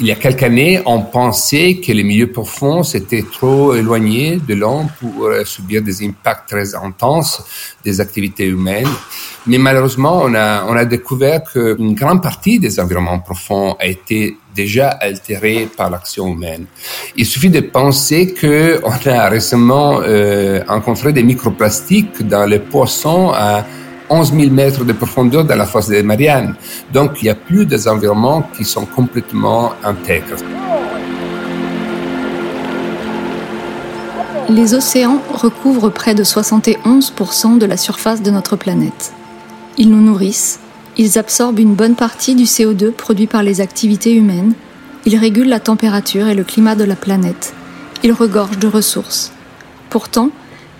Il y a quelques années, on pensait que les milieux profonds étaient trop éloignés de l'homme pour euh, subir des impacts très intenses des activités humaines. Mais malheureusement, on a, on a découvert qu'une grande partie des environnements profonds a été déjà altérée par l'action humaine. Il suffit de penser que on a récemment euh, rencontré des microplastiques dans les poissons à 11 000 mètres de profondeur dans la fosse des Mariannes. Donc, il n'y a plus des environnements qui sont complètement intègres. Les océans recouvrent près de 71% de la surface de notre planète. Ils nous nourrissent, ils absorbent une bonne partie du CO2 produit par les activités humaines, ils régulent la température et le climat de la planète, ils regorgent de ressources. Pourtant,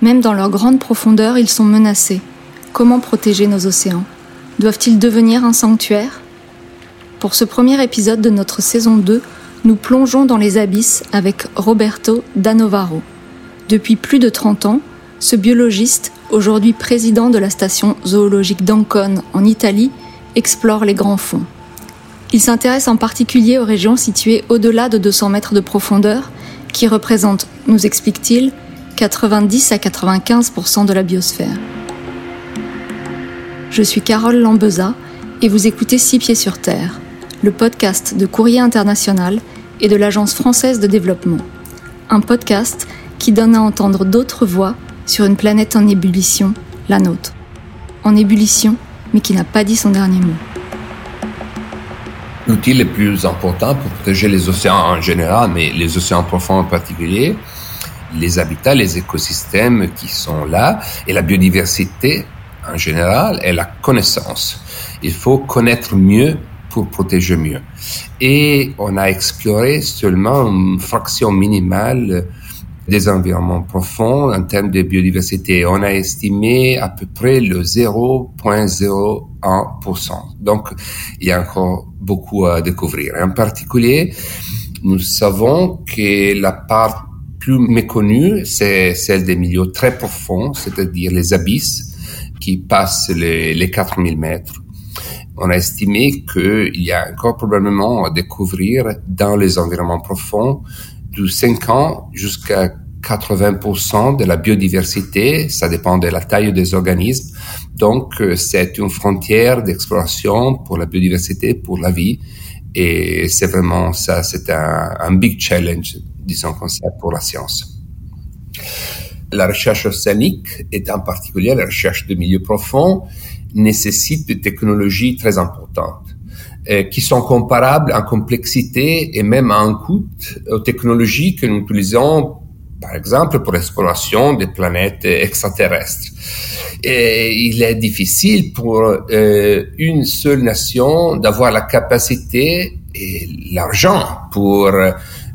même dans leur grande profondeur, ils sont menacés. Comment protéger nos océans? Doivent-ils devenir un sanctuaire? Pour ce premier épisode de notre saison 2, nous plongeons dans les abysses avec Roberto Danovaro. Depuis plus de 30 ans, ce biologiste, aujourd'hui président de la station zoologique d'Ancone en Italie, explore les grands fonds. Il s'intéresse en particulier aux régions situées au-delà de 200 mètres de profondeur, qui représentent, nous explique-t-il, 90 à 95% de la biosphère. Je suis Carole Lambeza et vous écoutez Six Pieds sur Terre, le podcast de Courrier International et de l'Agence française de développement. Un podcast qui donne à entendre d'autres voix sur une planète en ébullition, la nôtre. En ébullition, mais qui n'a pas dit son dernier mot. L'outil le plus important pour protéger les océans en général, mais les océans profonds en particulier, les habitats, les écosystèmes qui sont là et la biodiversité en général est la connaissance. Il faut connaître mieux pour protéger mieux. Et on a exploré seulement une fraction minimale des environnements profonds en termes de biodiversité. On a estimé à peu près le 0,01%. Donc, il y a encore beaucoup à découvrir. En particulier, nous savons que la part plus méconnue, c'est celle des milieux très profonds, c'est-à-dire les abysses, qui passe les, les 4000 mètres. On a estimé qu'il y a encore probablement à découvrir dans les environnements profonds de 5 ans jusqu'à 80% de la biodiversité, ça dépend de la taille des organismes. Donc, euh, c'est une frontière d'exploration pour la biodiversité, pour la vie. Et c'est vraiment ça, c'est un, big challenge, disons comme ça, pour la science. La recherche océanique, et en particulier la recherche de milieux profonds, nécessite des technologies très importantes euh, qui sont comparables en complexité et même en coût aux technologies que nous utilisons, par exemple, pour l'exploration des planètes extraterrestres. Et il est difficile pour euh, une seule nation d'avoir la capacité et l'argent pour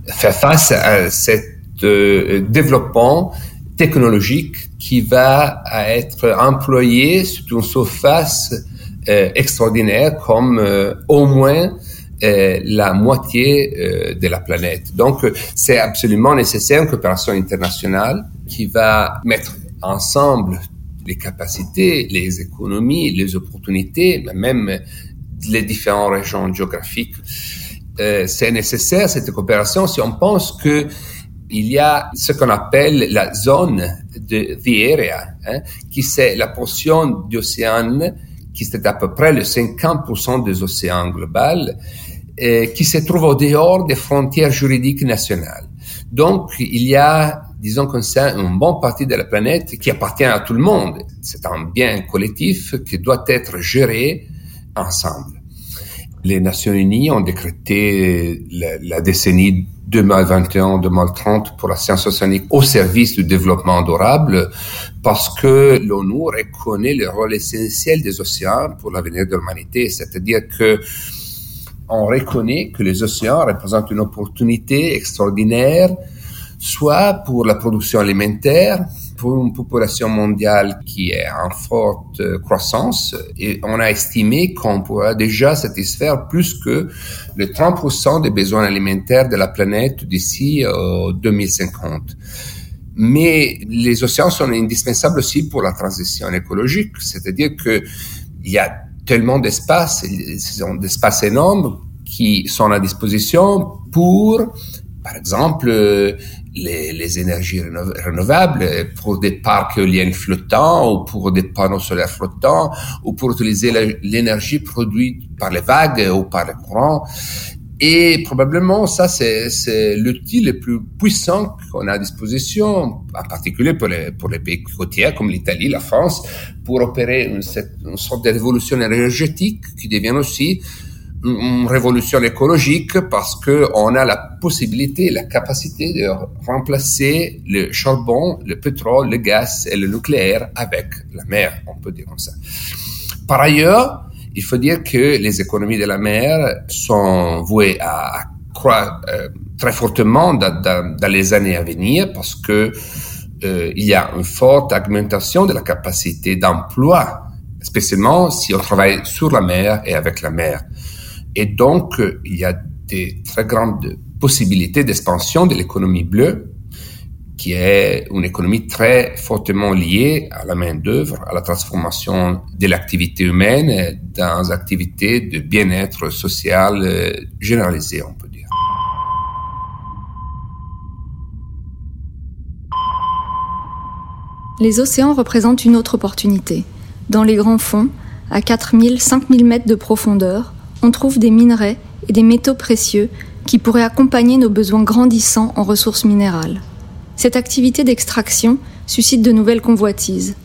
faire face à cet euh, développement technologique qui va être employé sur une surface euh, extraordinaire comme euh, au moins euh, la moitié de la planète. Donc, c'est absolument nécessaire une coopération internationale qui va mettre ensemble les capacités, les économies, les opportunités, même les différentes régions géographiques. C'est nécessaire cette coopération si on pense que il y a ce qu'on appelle la zone de the area, hein, qui c'est la portion d'océan qui c'est à peu près le 50% des océans globaux, et qui se trouve au dehors des frontières juridiques nationales. Donc, il y a, disons comme ça, une bonne partie de la planète qui appartient à tout le monde. C'est un bien collectif qui doit être géré ensemble. Les Nations Unies ont décrété la, décennie 2021-2030 pour la science océanique au service du développement durable parce que l'ONU reconnaît le rôle essentiel des océans pour l'avenir de l'humanité. C'est-à-dire que on reconnaît que les océans représentent une opportunité extraordinaire, soit pour la production alimentaire, une population mondiale qui est en forte croissance et on a estimé qu'on pourra déjà satisfaire plus que le 30% des besoins alimentaires de la planète d'ici euh, 2050. Mais les océans sont indispensables aussi pour la transition écologique, c'est-à-dire que il y a tellement d'espace, d'espace énorme qui sont à disposition pour, par exemple, les, les énergies renouvelables, pour des parcs éoliennes flottants ou pour des panneaux solaires flottants ou pour utiliser l'énergie produite par les vagues ou par les courants. Et probablement, ça, c'est l'outil le plus puissant qu'on a à disposition, en particulier pour les, pays côtiers comme l'Italie, la France, pour opérer une sorte de révolution énergétique qui devient aussi une révolution écologique parce que on a la possibilité, la capacité de remplacer le charbon, le pétrole, le gaz et le nucléaire avec la mer, on peut dire comme ça. Par ailleurs, il faut dire que les économies de la mer sont vouées à croître euh, très fortement dans, les années à venir parce que euh, il y a une forte augmentation de la capacité d'emploi, spécialement si on travaille sur la mer et avec la mer. Et donc, il y a des très grandes possibilités d'expansion de l'économie bleue, qui est une économie très fortement liée à la main-d'œuvre, à la transformation de l'activité humaine dans activités de bien-être social euh, généralisé, on peut dire. Les océans représentent une autre opportunité. Dans les grands fonds, à 4000, 5000 mètres de profondeur, on trouve des minerais et des métaux précieux qui pourraient accompagner nos besoins grandissants en ressources minérales. Cette activité d'extraction suscite de nouvelles convoitises,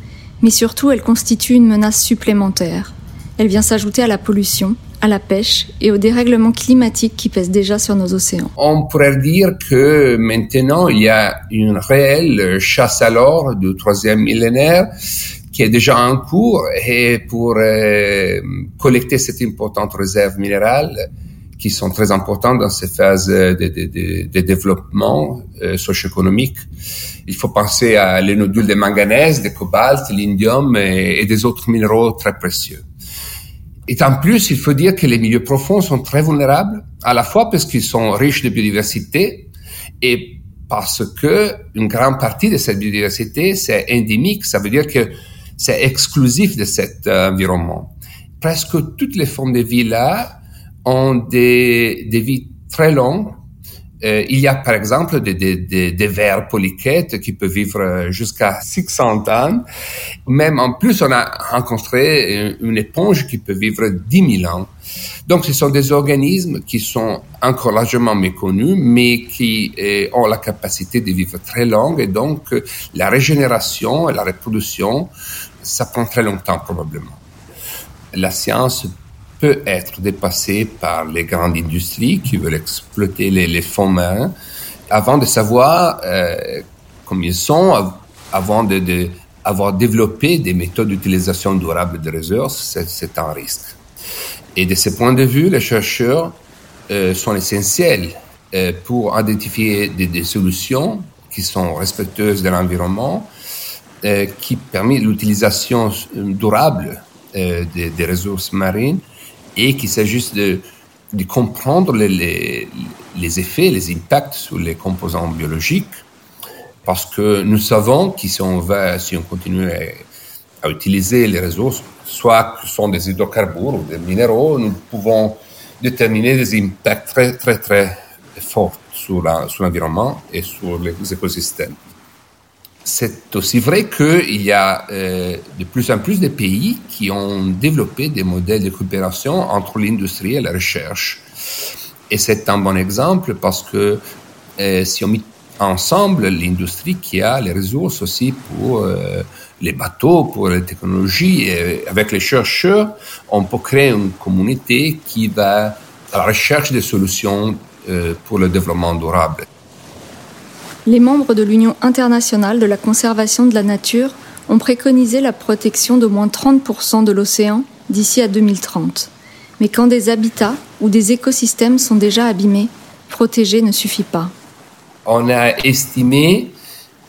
mais surtout elle constitue une menace supplémentaire. Elle vient s'ajouter à la pollution, à la pêche et au dérèglement climatique qui pèse déjà sur nos océans. On pourrait dire que maintenant il y a une réelle chasse à l'or du troisième millénaire qui est déjà en cours et pour euh, collecter cette importante réserve minérale qui sont très importantes dans ces phases de, de, de, de développement euh, socio-économique. Il faut penser à les nodules de manganèse, de cobalt, l'indium et, et, des autres minéraux très précieux. Et en plus, il faut dire que les milieux profonds sont très vulnérables, à la fois parce qu'ils sont riches de biodiversité et parce que une grande partie de cette biodiversité, c'est endémique. Ça veut dire que c'est exclusif de cet euh, environnement. Presque toutes les formes de vie là ont des, des vies très longues. Euh, il y a par exemple des, des, des, des vers polychètes qui peuvent vivre jusqu'à 600 ans. Même en plus, on a rencontré une éponge qui peut vivre 10 000 ans. Donc, ce sont des organismes qui sont encore largement méconnus, mais qui euh, ont la capacité de vivre très longue et donc la régénération et la reproduction ça prend très longtemps probablement. La science peut être dépassée par les grandes industries qui veulent exploiter les, fonds marins avant de savoir euh, comme ils sont, avant de, avoir développé des méthodes d'utilisation durable des ressources, c'est un risque. Et de ce point de vue, les chercheurs euh, sont essentiels euh, pour identifier des, des, solutions qui sont respectueuses de l'environnement, euh, qui permet l'utilisation durable euh, des, ressources marines et qu'il s'agisse de, comprendre les, effets, les impacts sur les composants biologiques, parce que nous savons que si on va, si on continue à, à utiliser les ressources, soit que ce sont des hydrocarbures ou des minéraux, nous pouvons déterminer des impacts très, très, très forts sur l'environnement et sur les écosystèmes c'est aussi vrai qu'il y a euh, de plus en plus de pays qui ont développé des modèles de coopération entre l'industrie et la recherche. Et c'est un bon exemple parce que euh, si on met ensemble l'industrie qui a les ressources aussi pour euh, les bateaux, pour les technologies, avec les chercheurs, on peut créer une communauté qui va à la recherche des solutions pour le développement durable les membres de l'Union internationale de la conservation de la nature ont préconisé la protection d'au moins 30% de l'océan d'ici à 2030. Mais quand des habitats ou des écosystèmes sont déjà abîmés, protéger ne suffit pas. On a estimé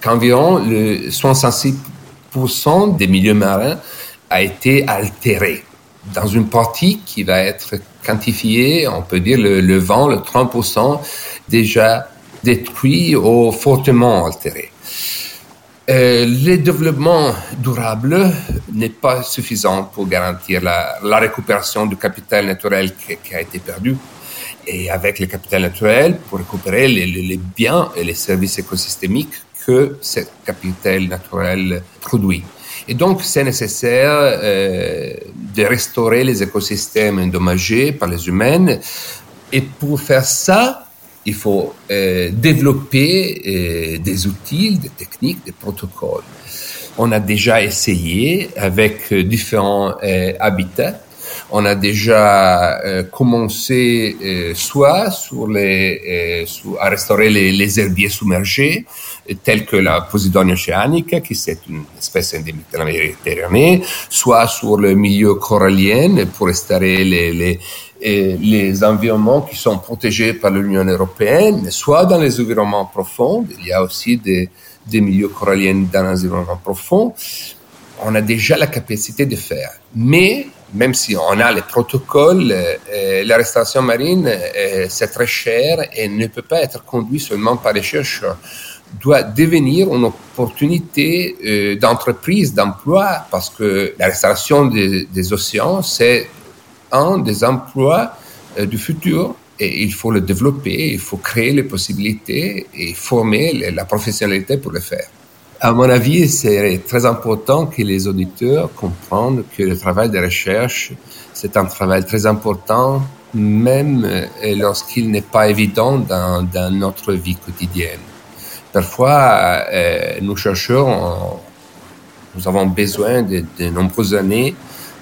qu'environ le 66% des milieux marins a été altéré dans une partie qui va être quantifiée, on peut dire le, le vent, le 30% déjà détruit ou fortement altéré. Euh, le développement durable n'est pas suffisant pour garantir la, récupération du capital naturel qui, a été perdu. et avec le capital naturel pour récupérer les, les biens et les services écosystémiques que ce capital naturel produit. Et donc, c'est nécessaire euh, de restaurer les écosystèmes endommagés par les humains. Et pour faire ça, il faut euh, développer euh, des outils, des techniques, des protocoles. On a déjà essayé avec différents habitats on a déjà euh, commencé euh, soit sur les, euh, à restaurer les, herbiers submergés, tels que la Posidonia oceanica, qui est une espèce endémique de la Méditerranée, soit sur le milieu corallien pour restaurer les, les les environnements qui sont protégés par l'Union européenne, soit dans les environnements profonds, il y a aussi des, milieux coralliens dans les environnements profonds, on a déjà la capacité de faire. Mais même si on a les protocoles, euh, la restauration marine, euh, c'est très cher et ne peut pas être conduit seulement par les chercheurs doit devenir une opportunité euh, d'entreprise, d'emploi, parce que la restauration des océans, c'est un des emplois du futur et il faut le développer, il faut créer les possibilités et former la professionnalité pour le faire. À mon avis, c'est très important que les auditeurs comprennent que le travail de recherche, c'est un travail très important, même euh, lorsqu'il n'est pas évident dans, notre vie quotidienne. Parfois, euh, nous chercheurs, nous avons besoin de nombreuses années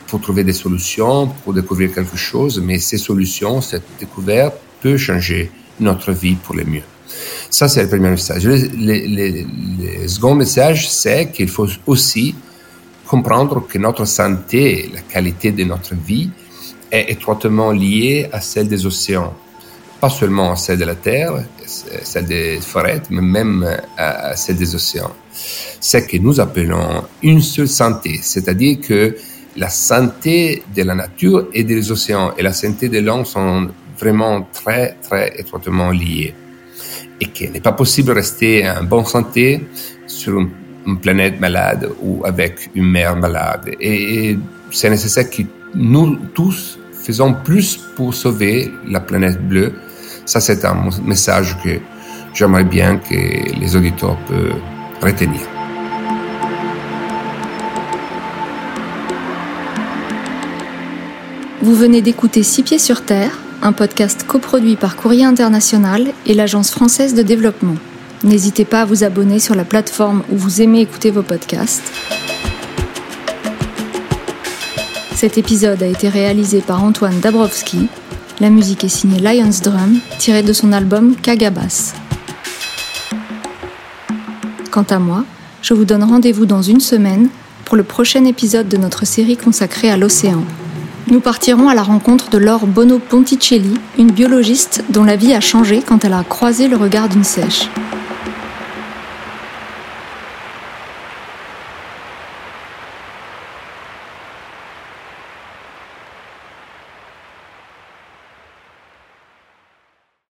pour trouver des solutions, pour découvrir quelque chose, mais ces solutions, cette découverte peut changer notre vie pour le mieux. Ça, c'est le premier message. Le, le, second message, c'est qu'il faut aussi comprendre que notre santé, la qualité de notre vie, est étroitement liée à celle des océans. Pas seulement à celle de la Terre, celle des forêts, mais même à celle des océans. C'est que nous appelons une seule santé, c'est-à-dire que la santé de la nature et des océans et la santé de l'homme sont vraiment très, très étroitement liées et qu'il n'est pas possible de rester en bonne santé sur une, planète malade ou avec une mer malade. Et, c'est nécessaire que nous tous faisons plus pour sauver la planète bleue. Ça, c'est un message que j'aimerais bien que les auditeurs peuvent retenir. Vous venez d'écouter Six pieds sur terre un podcast coproduit par Courrier International et l'Agence française de développement. N'hésitez pas à vous abonner sur la plateforme où vous aimez écouter vos podcasts. Cet épisode a été réalisé par Antoine Dabrowski. La musique est signée Lions Drum, tirée de son album Kagabas. Quant à moi, je vous donne rendez-vous dans une semaine pour le prochain épisode de notre série consacrée à l'océan. Nous partirons à la rencontre de Laure Bono Ponticelli, une biologiste dont la vie a changé quand elle a croisé le regard d'une sèche.